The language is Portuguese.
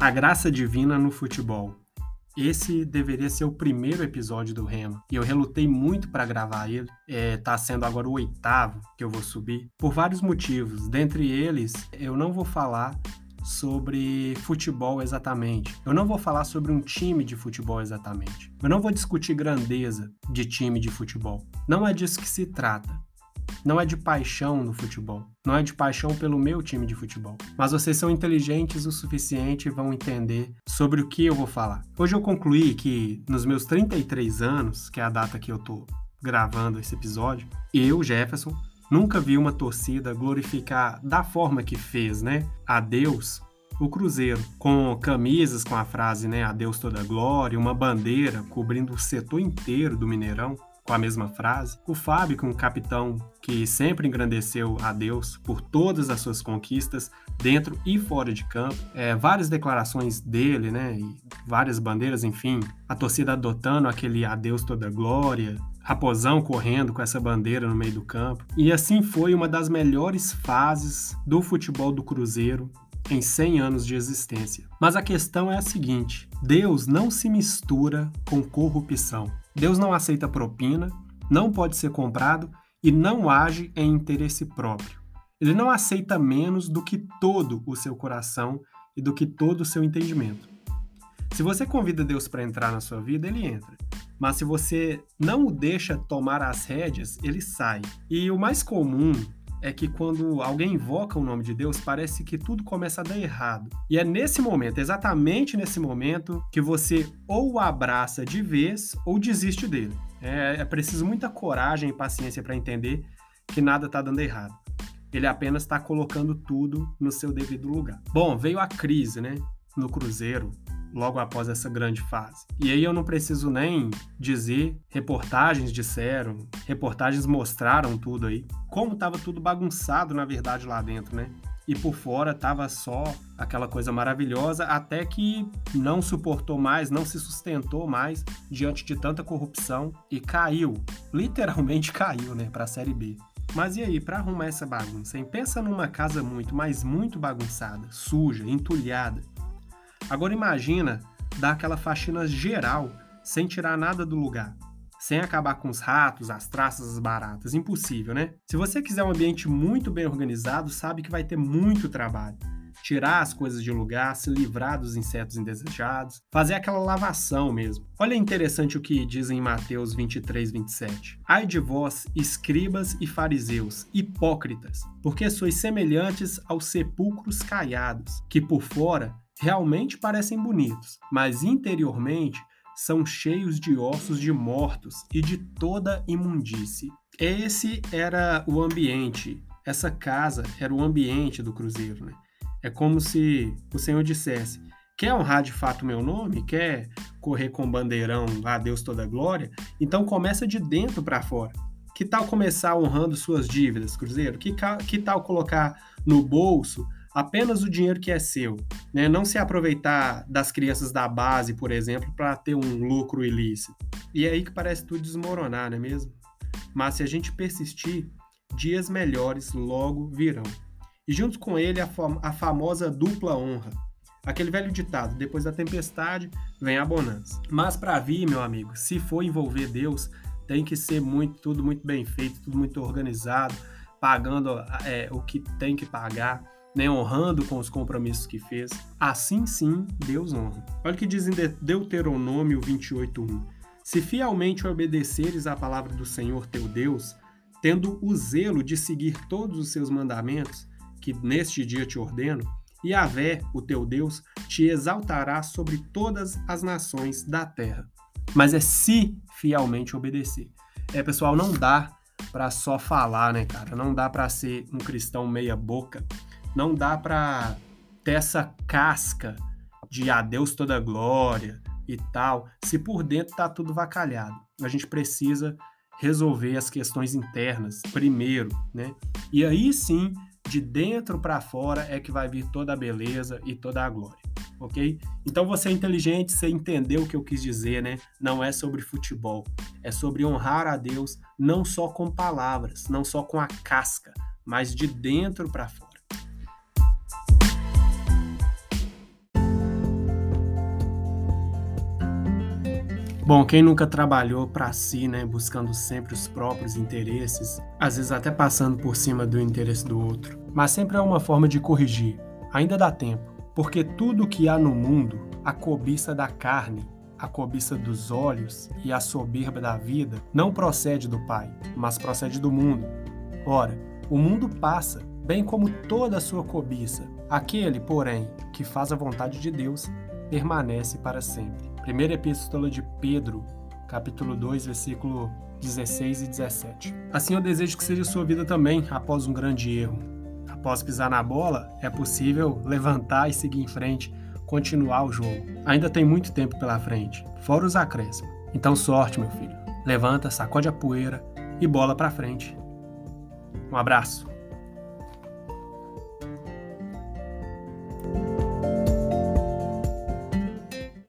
A graça divina no futebol. Esse deveria ser o primeiro episódio do Rema e eu relutei muito para gravar ele. É, tá sendo agora o oitavo que eu vou subir por vários motivos. Dentre eles, eu não vou falar sobre futebol exatamente. Eu não vou falar sobre um time de futebol exatamente. Eu não vou discutir grandeza de time de futebol. Não é disso que se trata não é de paixão no futebol, não é de paixão pelo meu time de futebol. Mas vocês são inteligentes o suficiente e vão entender sobre o que eu vou falar. Hoje eu concluí que nos meus 33 anos, que é a data que eu tô gravando esse episódio, eu, Jefferson, nunca vi uma torcida glorificar da forma que fez, né? A Deus o Cruzeiro, com camisas com a frase, né, Adeus toda glória, uma bandeira cobrindo o setor inteiro do Mineirão, com a mesma frase. O Fábio, um capitão que sempre engrandeceu a Deus por todas as suas conquistas, dentro e fora de campo. É, várias declarações dele, né? E várias bandeiras, enfim. A torcida adotando aquele adeus toda glória. Raposão correndo com essa bandeira no meio do campo. E assim foi uma das melhores fases do futebol do Cruzeiro em 100 anos de existência. Mas a questão é a seguinte: Deus não se mistura com corrupção. Deus não aceita propina, não pode ser comprado e não age em interesse próprio. Ele não aceita menos do que todo o seu coração e do que todo o seu entendimento. Se você convida Deus para entrar na sua vida, ele entra. Mas se você não o deixa tomar as rédeas, ele sai. E o mais comum é que quando alguém invoca o nome de Deus, parece que tudo começa a dar errado. E é nesse momento, exatamente nesse momento, que você ou o abraça de vez ou desiste dele. É, é preciso muita coragem e paciência para entender que nada está dando errado. Ele apenas está colocando tudo no seu devido lugar. Bom, veio a crise, né? No Cruzeiro, logo após essa grande fase. E aí eu não preciso nem dizer, reportagens disseram, reportagens mostraram tudo aí, como estava tudo bagunçado na verdade lá dentro, né? E por fora tava só aquela coisa maravilhosa, até que não suportou mais, não se sustentou mais diante de tanta corrupção e caiu, literalmente caiu, né, para a Série B. Mas e aí, para arrumar essa bagunça? Hein? Pensa numa casa muito, mas muito bagunçada, suja, entulhada, Agora imagina dar aquela faxina geral, sem tirar nada do lugar, sem acabar com os ratos, as traças, as baratas. Impossível, né? Se você quiser um ambiente muito bem organizado, sabe que vai ter muito trabalho. Tirar as coisas de lugar, se livrar dos insetos indesejados, fazer aquela lavação mesmo. Olha interessante o que diz em Mateus 23, 27. Ai de vós, escribas e fariseus, hipócritas, porque sois semelhantes aos sepulcros caiados, que por fora realmente parecem bonitos, mas interiormente são cheios de ossos de mortos e de toda imundície. Esse era o ambiente, essa casa era o ambiente do cruzeiro, né? É como se o Senhor dissesse: quer honrar de fato meu nome? Quer correr com bandeirão a Deus toda glória? Então começa de dentro para fora. Que tal começar honrando suas dívidas, Cruzeiro? Que, que tal colocar no bolso apenas o dinheiro que é seu, né? Não se aproveitar das crianças da base, por exemplo, para ter um lucro ilícito. E é aí que parece tudo desmoronar, não é mesmo? Mas se a gente persistir, dias melhores logo virão. E junto com ele a, fam a famosa dupla honra. Aquele velho ditado, depois da tempestade vem a bonança. Mas para vir, meu amigo, se for envolver Deus, tem que ser muito, tudo muito bem feito, tudo muito organizado, pagando é, o que tem que pagar né, honrando com os compromissos que fez, assim sim Deus honra. Olha o que diz em Deuteronômio 28:1. Se fielmente obedeceres à palavra do Senhor teu Deus, tendo o zelo de seguir todos os seus mandamentos, que neste dia te ordeno, e Vé, o teu Deus, te exaltará sobre todas as nações da terra. Mas é se fielmente obedecer. É, pessoal, não dá para só falar, né, cara? Não dá para ser um cristão meia boca não dá para ter essa casca de adeus toda glória e tal, se por dentro tá tudo vacalhado. A gente precisa resolver as questões internas primeiro, né? E aí sim, de dentro para fora é que vai vir toda a beleza e toda a glória, ok? Então você é inteligente, você entendeu o que eu quis dizer, né? Não é sobre futebol, é sobre honrar a Deus não só com palavras, não só com a casca, mas de dentro para fora. Bom, quem nunca trabalhou para si, né, buscando sempre os próprios interesses, às vezes até passando por cima do interesse do outro, mas sempre é uma forma de corrigir. Ainda dá tempo, porque tudo que há no mundo, a cobiça da carne, a cobiça dos olhos e a soberba da vida, não procede do Pai, mas procede do mundo. Ora, o mundo passa, bem como toda a sua cobiça. Aquele, porém, que faz a vontade de Deus, permanece para sempre. Primeira Epístola de Pedro, capítulo 2, versículo 16 e 17. Assim eu desejo que seja sua vida também após um grande erro. Após pisar na bola, é possível levantar e seguir em frente, continuar o jogo. Ainda tem muito tempo pela frente, fora os acréscimos. Então sorte, meu filho. Levanta, sacode a poeira e bola para frente. Um abraço.